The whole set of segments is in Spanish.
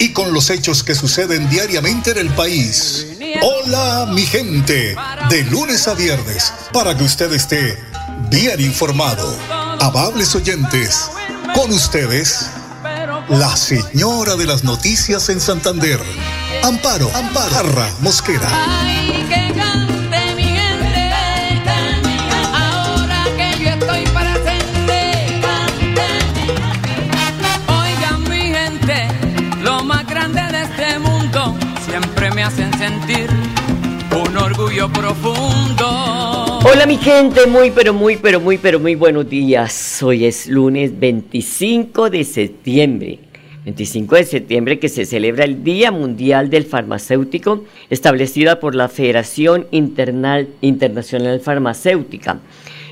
y con los hechos que suceden diariamente en el país. Hola mi gente, de lunes a viernes, para que usted esté bien informado. Amables oyentes, con ustedes, la señora de las noticias en Santander, Amparo, Amparo, Arra Mosquera. Hacen sentir un orgullo profundo. Hola mi gente, muy pero muy pero muy pero muy buenos días. Hoy es lunes 25 de septiembre. 25 de septiembre que se celebra el Día Mundial del Farmacéutico, establecida por la Federación Internacional Farmacéutica.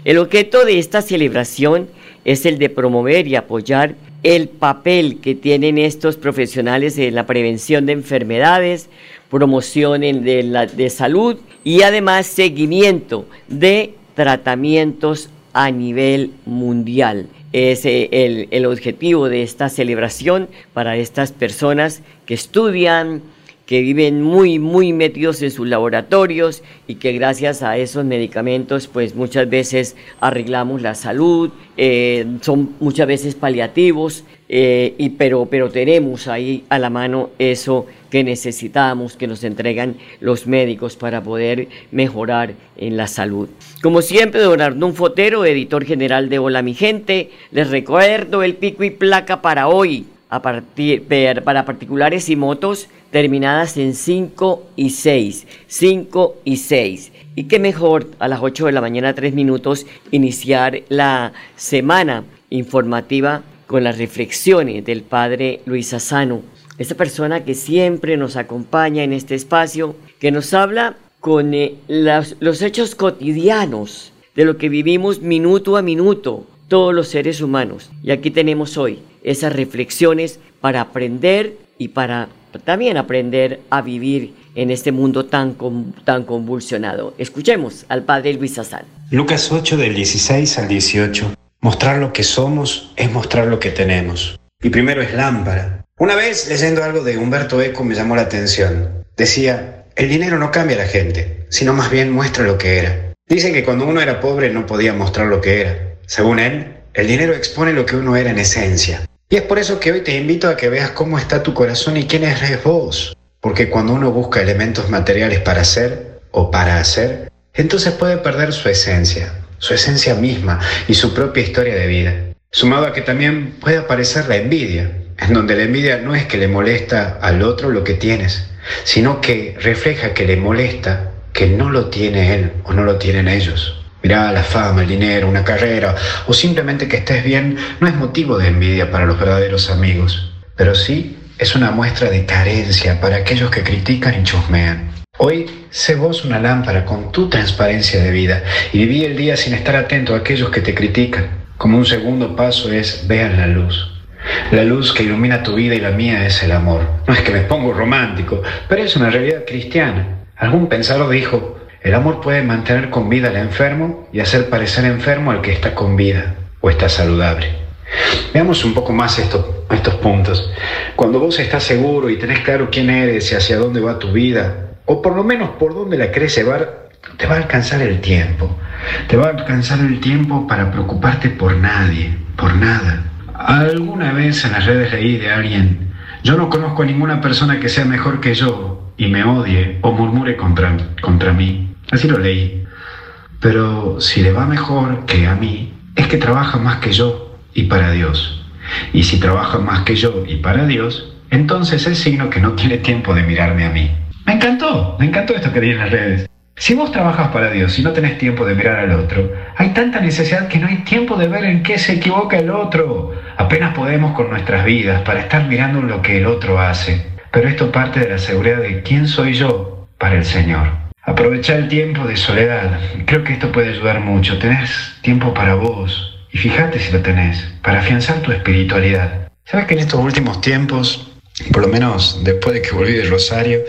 El objeto de esta celebración es el de promover y apoyar el papel que tienen estos profesionales en la prevención de enfermedades, promoción de, la, de salud y además seguimiento de tratamientos a nivel mundial. Es eh, el, el objetivo de esta celebración para estas personas que estudian, que viven muy, muy metidos en sus laboratorios y que gracias a esos medicamentos, pues muchas veces arreglamos la salud, eh, son muchas veces paliativos, eh, y, pero, pero tenemos ahí a la mano eso que necesitamos, que nos entregan los médicos para poder mejorar en la salud. Como siempre, don Arnón Fotero, editor general de Hola Mi Gente, les recuerdo el pico y placa para hoy, a partir, para particulares y motos terminadas en 5 y 6. 5 y 6. Y qué mejor a las 8 de la mañana, 3 minutos, iniciar la semana informativa con las reflexiones del padre Luis Asano, esta persona que siempre nos acompaña en este espacio, que nos habla con eh, los hechos cotidianos de lo que vivimos minuto a minuto, todos los seres humanos. Y aquí tenemos hoy esas reflexiones para aprender y para también aprender a vivir en este mundo tan, tan convulsionado. Escuchemos al Padre Luis Azán. Lucas 8 del 16 al 18. Mostrar lo que somos es mostrar lo que tenemos. Y primero es lámpara. Una vez leyendo algo de Humberto Eco me llamó la atención. Decía, el dinero no cambia a la gente, sino más bien muestra lo que era. Dicen que cuando uno era pobre no podía mostrar lo que era. Según él, el dinero expone lo que uno era en esencia. Y es por eso que hoy te invito a que veas cómo está tu corazón y quién eres vos. Porque cuando uno busca elementos materiales para ser o para hacer, entonces puede perder su esencia, su esencia misma y su propia historia de vida. Sumado a que también puede aparecer la envidia, en donde la envidia no es que le molesta al otro lo que tienes, sino que refleja que le molesta que no lo tiene él o no lo tienen ellos. Mirá, la fama, el dinero, una carrera o simplemente que estés bien no es motivo de envidia para los verdaderos amigos, pero sí es una muestra de carencia para aquellos que critican y chusmean. Hoy sé vos una lámpara con tu transparencia de vida y viví el día sin estar atento a aquellos que te critican. Como un segundo paso es vean la luz. La luz que ilumina tu vida y la mía es el amor. No es que me pongo romántico, pero es una realidad cristiana. Algún pensador dijo, el amor puede mantener con vida al enfermo y hacer parecer enfermo al que está con vida o está saludable. Veamos un poco más estos, estos puntos. Cuando vos estás seguro y tenés claro quién eres y hacia dónde va tu vida, o por lo menos por dónde la crees llevar, te va a alcanzar el tiempo. Te va a alcanzar el tiempo para preocuparte por nadie, por nada. Alguna vez en las redes leí de alguien, yo no conozco a ninguna persona que sea mejor que yo y me odie o murmure contra, contra mí. Así lo leí. Pero si le va mejor que a mí, es que trabaja más que yo y para Dios. Y si trabaja más que yo y para Dios, entonces es signo que no tiene tiempo de mirarme a mí. Me encantó, me encantó esto que leí en las redes. Si vos trabajas para Dios y no tenés tiempo de mirar al otro, hay tanta necesidad que no hay tiempo de ver en qué se equivoca el otro. Apenas podemos con nuestras vidas para estar mirando lo que el otro hace. Pero esto parte de la seguridad de quién soy yo para el Señor. Aprovechar el tiempo de soledad. Creo que esto puede ayudar mucho. Tenés tiempo para vos. Y fíjate si lo tenés, para afianzar tu espiritualidad. ¿Sabes que en estos últimos tiempos, por lo menos después de que volví de Rosario,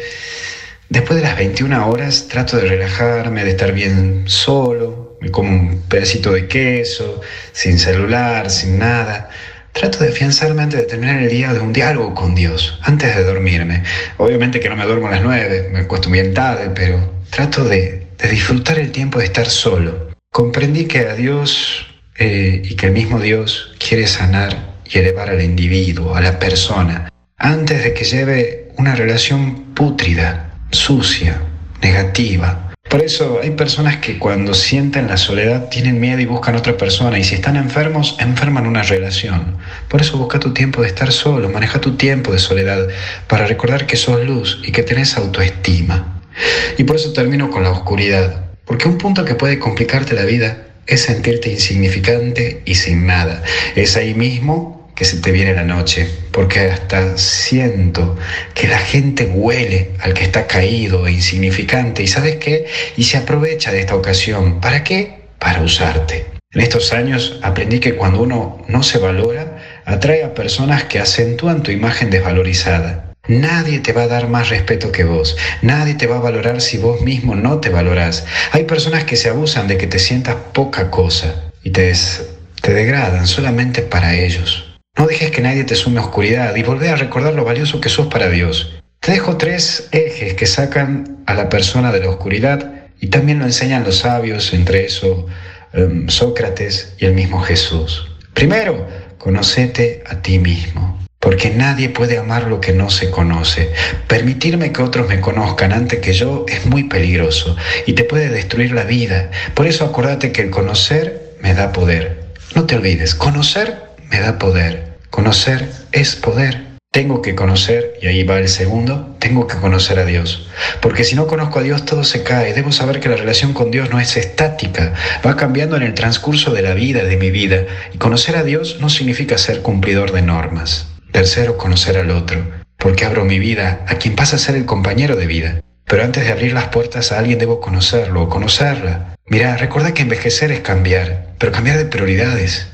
después de las 21 horas trato de relajarme, de estar bien solo, me como un pedacito de queso, sin celular, sin nada. Trato de afianzarme antes de terminar el día de un diálogo con Dios, antes de dormirme. Obviamente que no me duermo a las 9, me acuesto bien tarde, pero trato de, disfrutar el tiempo de estar solo. Comprendí que a Dios eh, y que el mismo Dios quiere sanar y elevar al individuo, a la persona, antes de que lleve una relación pútrida, sucia, negativa, por eso hay personas que cuando sienten la soledad tienen miedo y buscan otra persona y si están enfermos, enferman una relación. Por eso busca tu tiempo de estar solo, maneja tu tiempo de soledad para recordar que sos luz y que tenés autoestima. Y por eso termino con la oscuridad, porque un punto que puede complicarte la vida es sentirte insignificante y sin nada. Es ahí mismo que se te viene la noche, porque hasta siento que la gente huele al que está caído e insignificante y sabes qué, y se aprovecha de esta ocasión. ¿Para qué? Para usarte. En estos años aprendí que cuando uno no se valora, atrae a personas que acentúan tu imagen desvalorizada. Nadie te va a dar más respeto que vos. Nadie te va a valorar si vos mismo no te valorás. Hay personas que se abusan de que te sientas poca cosa y te, degradan solamente para ellos. No dejes que nadie te sume a oscuridad y volvé a recordar lo valioso que sos para Dios. Te dejo tres ejes que sacan a la persona de la oscuridad y también lo enseñan los sabios, entre eso em, Sócrates y el mismo Jesús. Primero, conocete a ti mismo, porque nadie puede amar lo que no se conoce. Permitirme que otros me conozcan antes que yo es muy peligroso y te puede destruir la vida. Por eso acordate que el conocer me da poder. No te olvides, conocer me da poder. Conocer es poder. Tengo que conocer, y ahí va el segundo, tengo que conocer a Dios. Porque si no conozco a Dios todo se cae. Debo saber que la relación con Dios no es estática, va cambiando en el transcurso de la vida, de mi vida. Y conocer a Dios no significa ser cumplidor de normas. Tercero, conocer al otro. Porque abro mi vida a quien pasa a ser el compañero de vida. Pero antes de abrir las puertas a alguien debo conocerlo o conocerla. Mira, recuerda que envejecer es cambiar, pero cambiar de prioridades.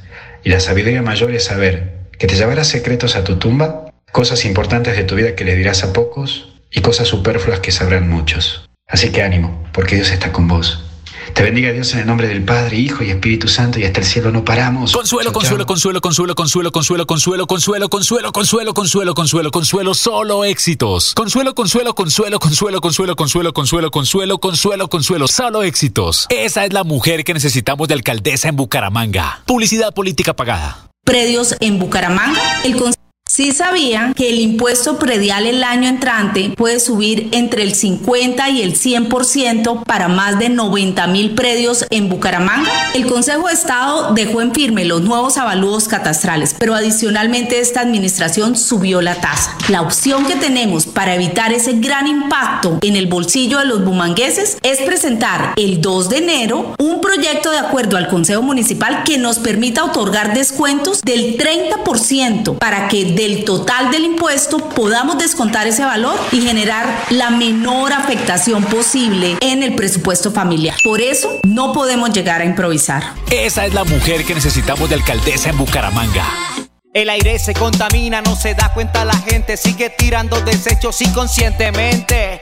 Y la sabiduría mayor es saber que te llevarás secretos a tu tumba, cosas importantes de tu vida que le dirás a pocos y cosas superfluas que sabrán muchos. Así que ánimo, porque Dios está con vos. Te bendiga Dios en el nombre del Padre, Hijo y Espíritu Santo y hasta el cielo no paramos. Consuelo, consuelo, consuelo, consuelo, consuelo, consuelo, consuelo, consuelo, consuelo, consuelo, consuelo, consuelo, consuelo, solo éxitos. Consuelo, consuelo, consuelo, consuelo, consuelo, consuelo, consuelo, consuelo, consuelo, consuelo, solo éxitos. Esa es la mujer que necesitamos de alcaldesa en Bucaramanga. Publicidad política pagada predios en Bucaramanga. El Sí sabían que el impuesto predial el año entrante puede subir entre el 50 y el 100% para más de 90 mil predios en Bucaramanga. El Consejo de Estado dejó en firme los nuevos avalúos catastrales, pero adicionalmente esta administración subió la tasa. La opción que tenemos para evitar ese gran impacto en el bolsillo de los bumangueses es presentar el 2 de enero un proyecto de acuerdo al Consejo Municipal que nos permita otorgar descuentos del 30% para que del total del impuesto podamos descontar ese valor y generar la menor afectación posible en el presupuesto familiar. Por eso no podemos llegar a improvisar. Esa es la mujer que necesitamos de alcaldesa en Bucaramanga. El aire se contamina, no se da cuenta la gente, sigue tirando desechos inconscientemente.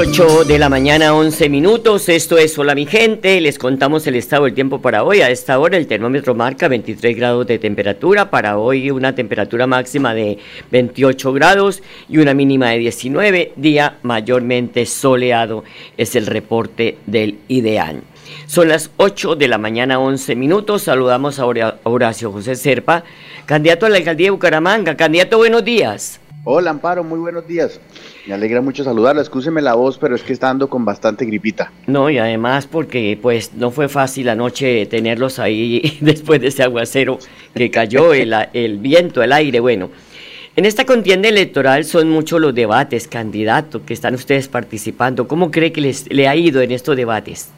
8 de la mañana, 11 minutos. Esto es Hola mi gente. Les contamos el estado del tiempo para hoy. A esta hora el termómetro marca 23 grados de temperatura. Para hoy una temperatura máxima de 28 grados y una mínima de 19. Día mayormente soleado es el reporte del ideal. Son las 8 de la mañana, 11 minutos. Saludamos a Horacio José Serpa, candidato a la alcaldía de Bucaramanga. Candidato, buenos días. Hola Amparo, muy buenos días. Me alegra mucho saludarla. Escúcheme la voz, pero es que está dando con bastante gripita. No, y además porque pues no fue fácil anoche tenerlos ahí después de ese aguacero que cayó, el, el viento, el aire, bueno. En esta contienda electoral son muchos los debates, candidatos, que están ustedes participando. ¿Cómo cree que les le ha ido en estos debates?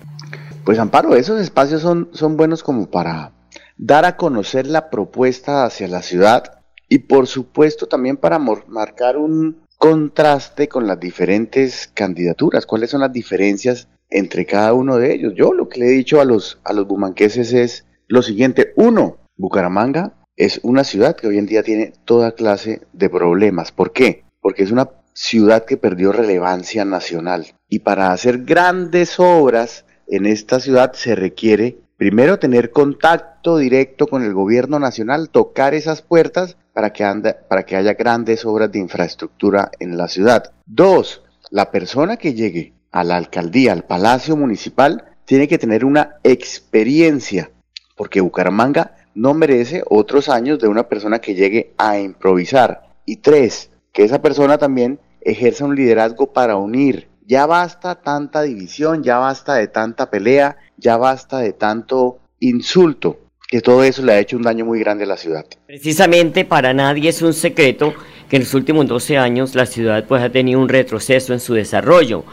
Pues Amparo, esos espacios son, son buenos como para dar a conocer la propuesta hacia la ciudad y por supuesto también para marcar un contraste con las diferentes candidaturas, cuáles son las diferencias entre cada uno de ellos. Yo lo que le he dicho a los, a los bumanqueses es lo siguiente. Uno, Bucaramanga es una ciudad que hoy en día tiene toda clase de problemas. ¿Por qué? Porque es una ciudad que perdió relevancia nacional. Y para hacer grandes obras en esta ciudad se requiere primero tener contacto directo con el gobierno nacional, tocar esas puertas para que, para que haya grandes obras de infraestructura en la ciudad. Dos, la persona que llegue a la alcaldía, al palacio municipal, tiene que tener una experiencia, porque Bucaramanga no merece otros años de una persona que llegue a improvisar. Y tres, que esa persona también ejerza un liderazgo para unir. Ya basta tanta división, ya basta de tanta pelea, ya basta de tanto insulto que todo eso le ha hecho un daño muy grande a la ciudad. Precisamente para nadie es un secreto que en los últimos 12 años la ciudad pues ha tenido un retroceso en su desarrollo.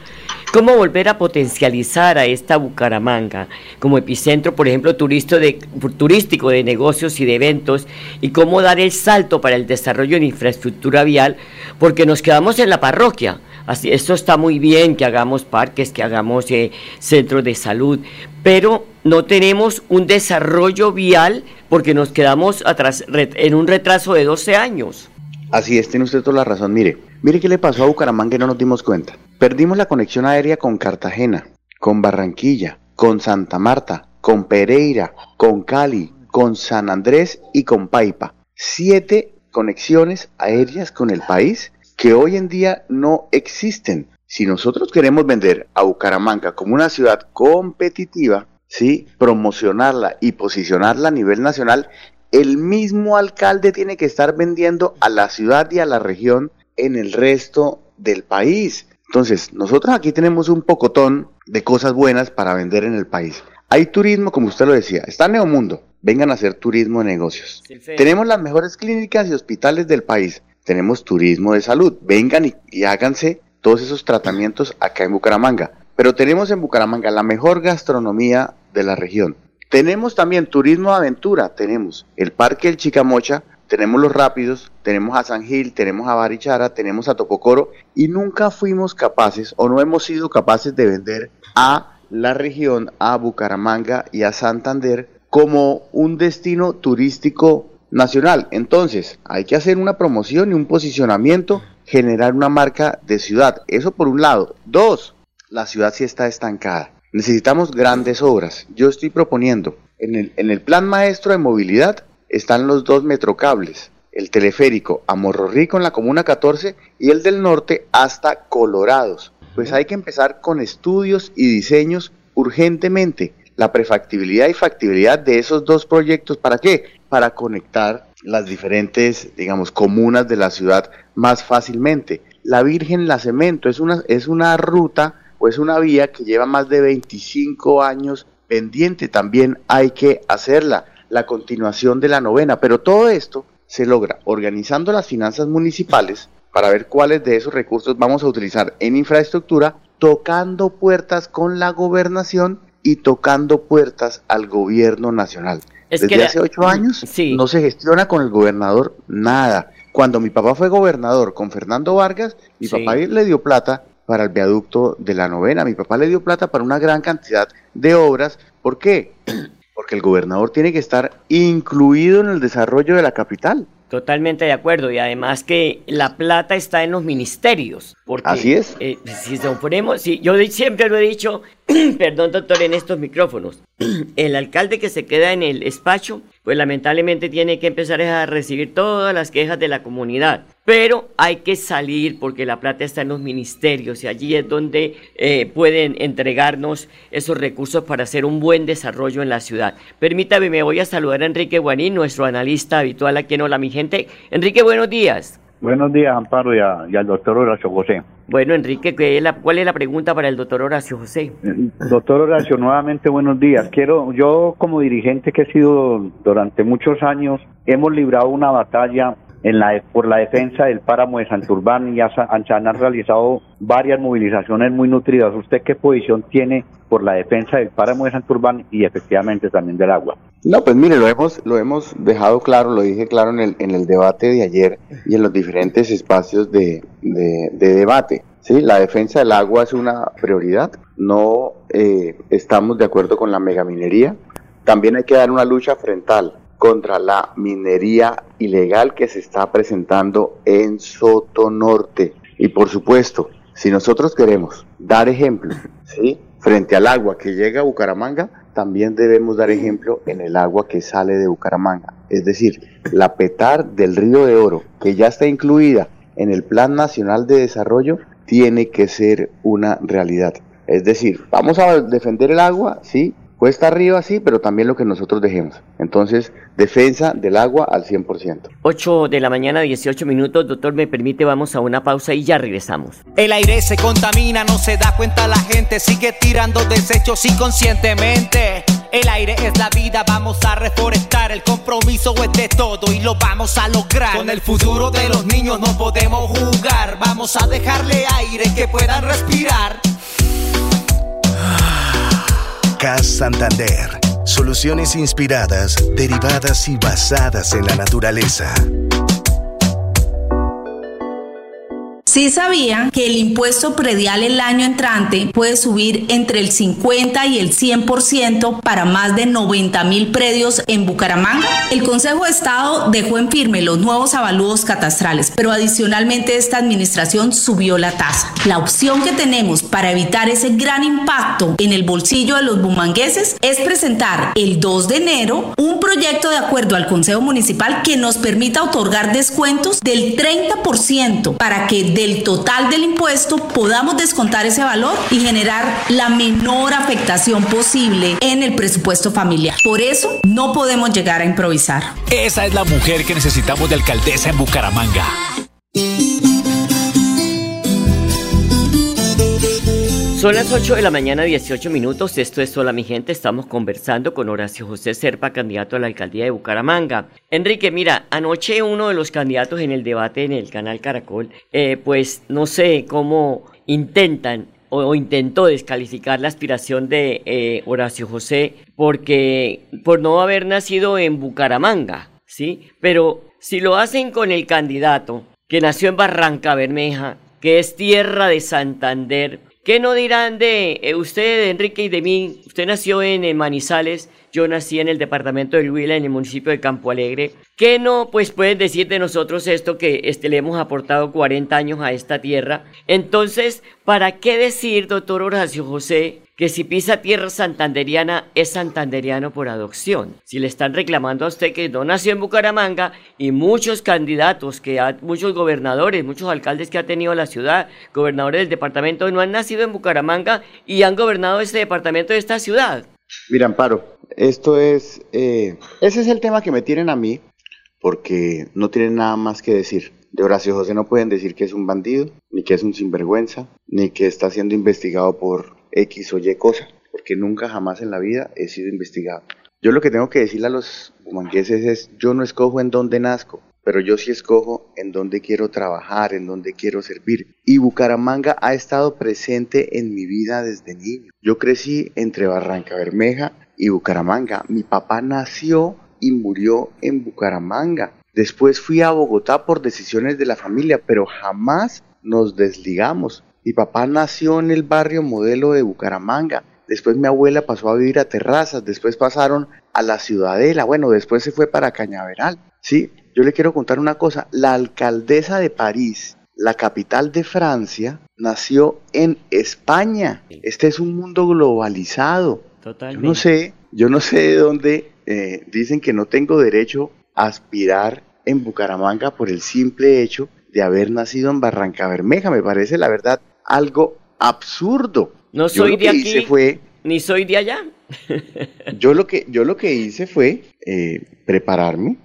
¿Cómo volver a potencializar a esta Bucaramanga como epicentro, por ejemplo, turístico de negocios y de eventos? ¿Y cómo dar el salto para el desarrollo en infraestructura vial? Porque nos quedamos en la parroquia. Así, esto está muy bien que hagamos parques, que hagamos eh, centros de salud, pero no tenemos un desarrollo vial porque nos quedamos atrás en un retraso de 12 años. Así es, tiene usted toda la razón. Mire, mire qué le pasó a Bucaramanga y no nos dimos cuenta. Perdimos la conexión aérea con Cartagena, con Barranquilla, con Santa Marta, con Pereira, con Cali, con San Andrés y con Paipa. Siete conexiones aéreas con el país que hoy en día no existen. Si nosotros queremos vender a Bucaramanga como una ciudad competitiva, ¿sí? promocionarla y posicionarla a nivel nacional, el mismo alcalde tiene que estar vendiendo a la ciudad y a la región en el resto del país. Entonces, nosotros aquí tenemos un pocotón de cosas buenas para vender en el país. Hay turismo, como usted lo decía, está Neomundo, vengan a hacer turismo de negocios. tenemos las mejores clínicas y hospitales del país. Tenemos turismo de salud, vengan y háganse todos esos tratamientos acá en Bucaramanga. Pero tenemos en Bucaramanga la mejor gastronomía de la región. Tenemos también turismo de aventura, tenemos el Parque El Chicamocha, tenemos los Rápidos, tenemos a San Gil, tenemos a Barichara, tenemos a Topocoro y nunca fuimos capaces o no hemos sido capaces de vender a la región, a Bucaramanga y a Santander como un destino turístico nacional. Entonces, hay que hacer una promoción y un posicionamiento generar una marca de ciudad. Eso por un lado. Dos, la ciudad sí está estancada. Necesitamos grandes obras. Yo estoy proponiendo, en el, en el plan maestro de movilidad están los dos metrocables, el teleférico a Morro Rico en la Comuna 14 y el del norte hasta Colorados. Pues hay que empezar con estudios y diseños urgentemente. La prefactibilidad y factibilidad de esos dos proyectos, ¿para qué? Para conectar las diferentes, digamos, comunas de la ciudad más fácilmente. La Virgen La Cemento es una, es una ruta o es una vía que lleva más de 25 años pendiente. También hay que hacerla, la continuación de la novena. Pero todo esto se logra organizando las finanzas municipales para ver cuáles de esos recursos vamos a utilizar en infraestructura, tocando puertas con la gobernación y tocando puertas al gobierno nacional. Desde hace ocho años no se gestiona con el gobernador nada. Cuando mi papá fue gobernador con Fernando Vargas, mi papá le dio plata para el viaducto de la novena, mi papá le dio plata para una gran cantidad de obras. ¿Por qué? Porque el gobernador tiene que estar incluido en el desarrollo de la capital. Totalmente de acuerdo. Y además que la plata está en los ministerios. Porque, Así es. eh, si ponemos, si, yo siempre lo he dicho, perdón doctor, en estos micrófonos, el alcalde que se queda en el despacho, pues lamentablemente tiene que empezar a recibir todas las quejas de la comunidad. Pero hay que salir porque la plata está en los ministerios y allí es donde eh, pueden entregarnos esos recursos para hacer un buen desarrollo en la ciudad. Permítame, me voy a saludar a Enrique Guanín, nuestro analista habitual aquí en Hola Mi Gente. Enrique, buenos días. Buenos días, Amparo, y, a- y al doctor Horacio José. Bueno, Enrique, ¿qué es la- ¿cuál es la pregunta para el doctor Horacio José? Eh, Doctor Horacio, nuevamente buenos días. Quiero, yo como dirigente que he sido durante muchos años, hemos librado una batalla en la, por la defensa del páramo de Santurbán y se han realizado varias movilizaciones muy nutridas. ¿Usted qué posición tiene por la defensa del páramo de Santurbán y efectivamente también del agua? No, pues mire, lo hemos, lo hemos dejado claro, lo dije claro en el, en el debate de ayer y en los diferentes espacios de, de- de debate. Sí, la defensa del agua es una prioridad. No eh, estamos de acuerdo con la megaminería. También hay que dar una lucha frontal contra la minería ilegal que se está presentando en Soto Norte. Y por supuesto, si nosotros queremos dar ejemplo, ¿sí? frente al agua que llega a Bucaramanga, también debemos dar ejemplo en el agua que sale de Bucaramanga. Es decir, la petar del río de oro, que ya está incluida en el Plan Nacional de Desarrollo, tiene que ser una realidad. Es decir, vamos a defender el agua, sí, cuesta arriba, sí, pero también lo que nosotros dejemos. Entonces, defensa del agua al 100%. 8 de la mañana, 18 minutos. Doctor, me permite, vamos a una pausa y ya regresamos. El aire se contamina, no se da cuenta la gente, sigue tirando desechos inconscientemente. El aire es la vida, vamos a reforestar, el compromiso es de todo y lo vamos a lograr. Con el futuro de los niños no podemos jugar, vamos a dejarle aire que puedan respirar. CAS Santander. Soluciones inspiradas, derivadas y basadas en la naturaleza. Sí sabían que el impuesto predial el año entrante puede subir entre el 50 y el 100% para más de 90 mil predios en Bucaramanga. El Consejo de Estado dejó en firme los nuevos avalúos catastrales, pero adicionalmente esta administración subió la tasa. La opción que tenemos para evitar ese gran impacto en el bolsillo de los bumangueses es presentar el 2 de enero un proyecto de acuerdo al Consejo Municipal que nos permita otorgar descuentos del 30% para que del total del impuesto podamos descontar ese valor y generar la menor afectación posible en el presupuesto familiar. Por eso no podemos llegar a improvisar. Esa es la mujer que necesitamos de alcaldesa en Bucaramanga. Son las 8 de la mañana, 18 minutos. Esto es Hola mi gente. Estamos conversando con Horacio José Serpa, candidato a la alcaldía de Bucaramanga. Enrique, mira, anoche uno de los candidatos en el debate en el canal Caracol, eh, pues no sé cómo intentan o, intentó descalificar la aspiración de eh, Horacio José porque por no haber nacido en Bucaramanga, ¿sí? Pero si lo hacen con el candidato que nació en Barranca Bermeja, que es tierra de Santander, ¿Qué no dirán de eh, usted, de Enrique, y de mí? Usted nació en, eh, Manizales, yo nací en el departamento de Huila, en el municipio de Campo Alegre. ¿Qué no, pues pueden decir de nosotros esto que este, le hemos aportado 40 años a esta tierra? Entonces, ¿para qué decir, doctor Horacio José, que si pisa tierra santanderiana es santanderiano por adopción. Si le están reclamando a usted que no nació en Bucaramanga y muchos candidatos, que ha, muchos gobernadores, muchos alcaldes que ha tenido la ciudad, gobernadores del departamento, no han nacido en Bucaramanga y han gobernado este departamento de esta ciudad. Mira, Amparo, esto es, eh, ese es el tema que me tienen a mí, porque no tienen nada más que decir. De Horacio José no pueden decir que es un bandido, ni que es un sinvergüenza, ni que está siendo investigado por X o Y cosa, porque nunca jamás en la vida he sido investigado. Yo lo que tengo que decirle a los humangueses es, yo no escojo en dónde nazco, pero yo sí escojo en dónde quiero trabajar, en dónde quiero servir. Y Bucaramanga ha estado presente en mi vida desde niño. Yo crecí entre Barranca Bermeja y Bucaramanga. Mi papá nació y murió en Bucaramanga. Después fui a Bogotá por decisiones de la familia, pero jamás nos desligamos. Mi papá nació en el barrio modelo de Bucaramanga. Después mi abuela pasó a vivir a Terrazas. Después pasaron a la Ciudadela. Bueno, después se fue para Cañaveral. Sí, yo le quiero contar una cosa. La alcaldesa de París, la capital de Francia, nació en España. Este es un mundo globalizado. Totalmente. Yo no sé, yo no sé de dónde eh, dicen que no tengo derecho a aspirar en Bucaramanga por el simple hecho de haber nacido en Barranca Bermeja. Me parece, la verdad, algo absurdo. No Yo soy lo de que hice aquí, fue ni soy de allá. yo lo que, yo lo que hice fue eh, prepararme,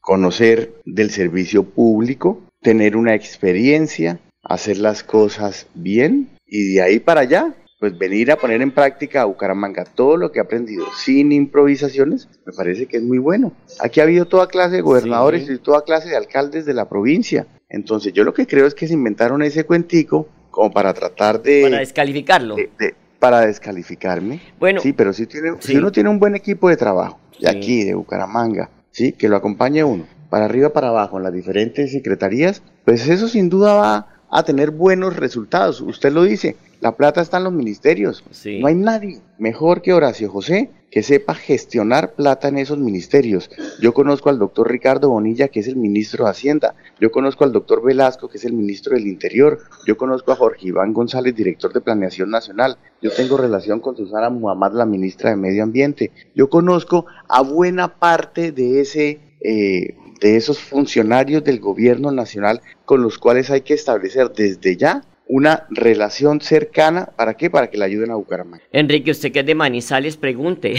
conocer del servicio público, tener una experiencia, hacer las cosas bien y de ahí para allá, pues venir a poner en práctica a Bucaramanga todo lo que he aprendido sin improvisaciones, me parece que es muy bueno. Aquí ha habido toda clase de gobernadores Sí. y toda clase de alcaldes de la provincia. Entonces yo lo que creo es que se inventaron ese cuentico como para tratar de... Para descalificarlo. de- de- para descalificarme. Bueno, Sí, pero si, tiene, sí. si uno tiene un buen equipo de trabajo, de Sí. aquí, de Bucaramanga, ¿sí? que lo acompañe uno, para arriba, para abajo, en las diferentes secretarías, pues eso sin duda va a tener buenos resultados. Usted lo dice, la plata está en los ministerios. Sí. No hay nadie mejor que Horacio José que sepa gestionar plata en esos ministerios. Yo conozco al doctor Ricardo Bonilla, que es el ministro de Hacienda. Yo conozco al doctor Velasco, que es el ministro del Interior. Yo conozco a Jorge Iván González, director de Planeación Nacional. Yo tengo relación con Susana Muhammad, la ministra de Medio Ambiente. Yo conozco a buena parte de ese... eh, de esos funcionarios del gobierno nacional con los cuales hay que establecer desde ya una relación cercana, ¿para qué? Para que le ayuden a Bucaramanga. Enrique, usted que es de Manizales, pregunte.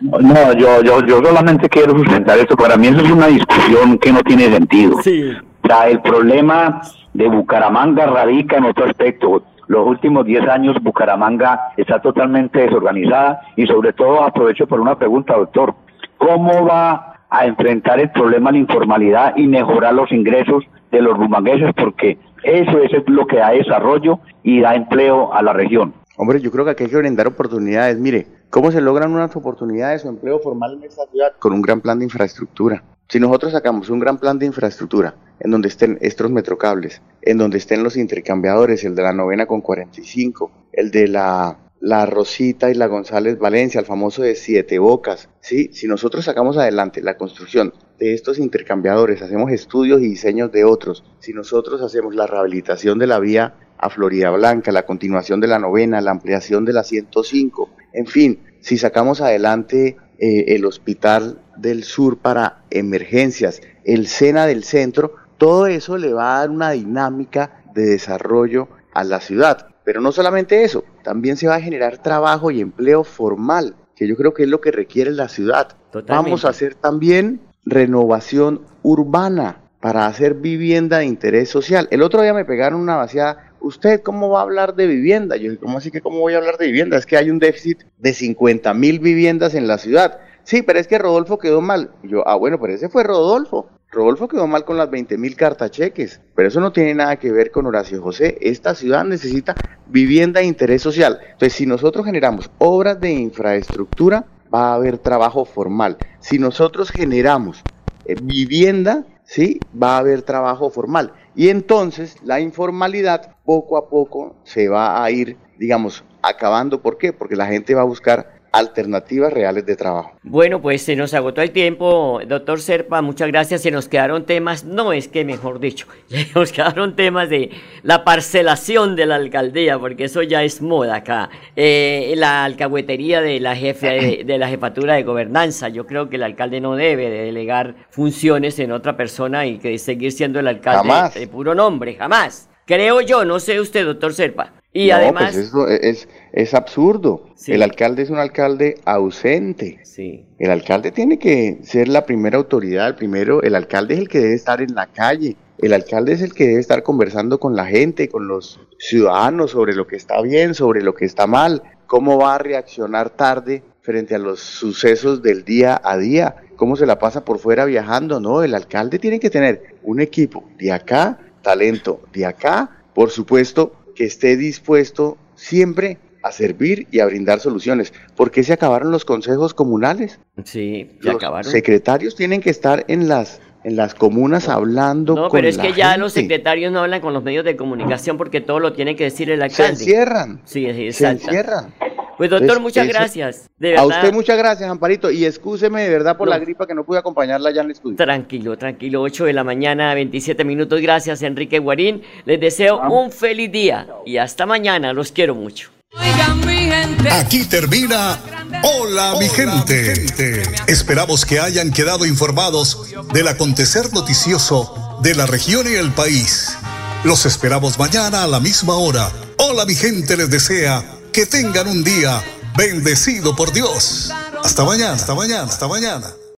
No, yo, yo, yo solamente quiero sustentar esto. Para mí eso es una discusión que no tiene sentido. sí. O sea, el problema de Bucaramanga radica en otro aspecto. Los últimos 10 años Bucaramanga está totalmente desorganizada y sobre todo aprovecho por una pregunta, doctor. ¿Cómo va a enfrentar el problema de la informalidad y mejorar los ingresos de los bumangueses? Porque eso es lo que da desarrollo y da empleo a la región. Hombre, yo creo que aquí hay que brindar oportunidades. Mire, ¿cómo se logran unas oportunidades o empleo formal en esta ciudad? Con un gran plan de infraestructura. Si nosotros sacamos un gran plan de infraestructura en donde estén estos metrocables, en donde estén los intercambiadores, el de la novena con 45, el de la, la Rosita y la González Valencia, el famoso de Siete Bocas, ¿sí? si nosotros sacamos adelante la construcción de estos intercambiadores, hacemos estudios y diseños de otros, si nosotros hacemos la rehabilitación de la vía a Florida Blanca, la continuación de la novena, la ampliación de la 105, en fin, si sacamos adelante eh, el Hospital del Sur para emergencias, el SENA del centro, todo eso le va a dar una dinámica de desarrollo a la ciudad. Pero no solamente eso, también se va a generar trabajo y empleo formal, que yo creo que es lo que requiere la ciudad. Totalmente. Vamos a hacer también renovación urbana para hacer vivienda de interés social. El otro día me pegaron una vaciada. ¿Usted cómo va a hablar de vivienda? Yo dije, ¿cómo así que cómo voy a hablar de vivienda? Es que hay un déficit de 50 mil viviendas en la ciudad. Sí, pero es que Rodolfo quedó mal. Y yo, ah, bueno, pero ese fue Rodolfo. Rodolfo quedó mal con las 20 mil cartacheques, pero eso no tiene nada que ver con Horacio José. Esta ciudad necesita vivienda de interés social. Entonces, si nosotros generamos obras de infraestructura, va a haber trabajo formal. Si nosotros generamos eh, vivienda, sí, va a haber trabajo formal. Y entonces la informalidad poco a poco se va a ir, digamos, acabando. ¿Por qué? Porque la gente va a buscar alternativas reales de trabajo. Bueno, pues se nos agotó el tiempo, doctor Serpa, muchas gracias. Se nos quedaron temas, no es que mejor dicho, se nos quedaron temas de la parcelación de la alcaldía, porque eso ya es moda acá. Eh, la alcahuetería de la jefe de, de la jefatura de gobernanza. Yo creo que el alcalde no debe de delegar funciones en otra persona y que seguir siendo el alcalde Jamás. de puro nombre, jamás. Creo yo, no sé usted, doctor Serpa. Y no, además, pues eso es, es absurdo. Sí. El alcalde es un alcalde ausente. sí, El alcalde tiene que ser la primera autoridad, el primero, el alcalde es el que debe estar en la calle, el alcalde es el que debe estar conversando con la gente, con los ciudadanos sobre lo que está bien, sobre lo que está mal, cómo va a reaccionar tarde frente a los sucesos del día a día, cómo se la pasa por fuera viajando, no, el alcalde tiene que tener un equipo de acá, talento de acá, por supuesto que esté dispuesto siempre a servir y a brindar soluciones. ¿Por qué se acabaron los consejos comunales? sí, se Los acabaron. secretarios tienen que estar en las en las comunas hablando No, con pero es la que ya los secretarios no hablan con los medios de comunicación porque todo lo tiene que decir el se alcalde. encierran, Sí, sí, se encierran. Pues doctor, muchas gracias. De A usted muchas gracias, Amparito. Y excúseme de verdad por la gripa que no pude acompañarla allá en el estudio. Tranquilo, tranquilo. 8 de la mañana, 27 minutos. Gracias, Enrique Guarín. Les deseo un feliz día y hasta mañana. Los quiero mucho. Aquí termina Hola, mi gente. Esperamos que hayan quedado informados del acontecer noticioso de la región y el país. Los esperamos mañana a la misma hora. Hola, mi gente les desea que tengan un día bendecido por Dios. Hasta mañana, hasta mañana, hasta mañana.